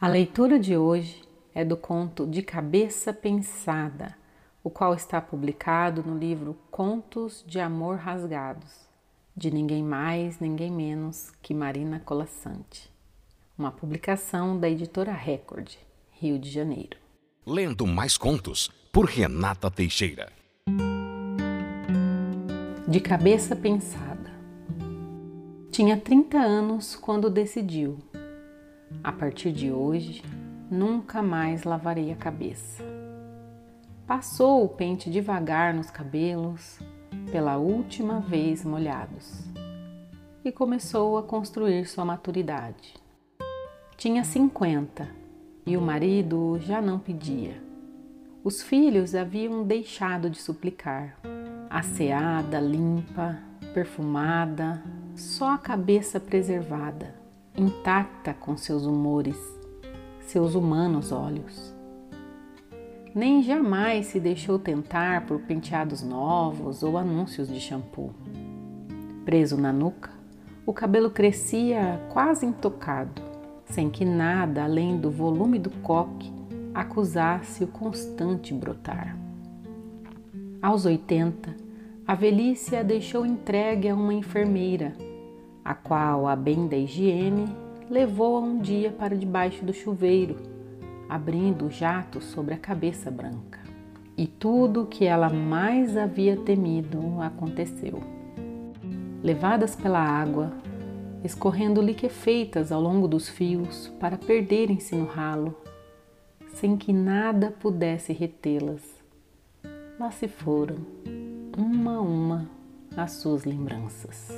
A leitura de hoje é do conto De Cabeça Pensada, o qual está publicado no livro Contos de Amor Rasgados, de ninguém mais, ninguém menos que Marina Colassante. Uma publicação da editora Record, Rio de Janeiro. Lendo mais contos por Renata Teixeira. De cabeça pensada. Tinha 30 anos quando decidiu a partir de hoje, nunca mais lavarei a cabeça. Passou o pente devagar nos cabelos, pela última vez molhados, e começou a construir sua maturidade. Tinha 50 e o marido já não pedia. Os filhos haviam deixado de suplicar. Asseada, limpa, perfumada, só a cabeça preservada intacta com seus humores, seus humanos olhos. Nem jamais se deixou tentar por penteados novos ou anúncios de shampoo. Preso na nuca, o cabelo crescia quase intocado, sem que nada além do volume do coque acusasse o constante brotar. Aos 80, a velhice a deixou entregue a uma enfermeira a qual, a bem da higiene, levou-a um dia para debaixo do chuveiro, abrindo o jato sobre a cabeça branca. E tudo o que ela mais havia temido aconteceu. Levadas pela água, escorrendo liquefeitas ao longo dos fios para perderem-se no ralo, sem que nada pudesse retê-las, lá se foram, uma a uma, as suas lembranças.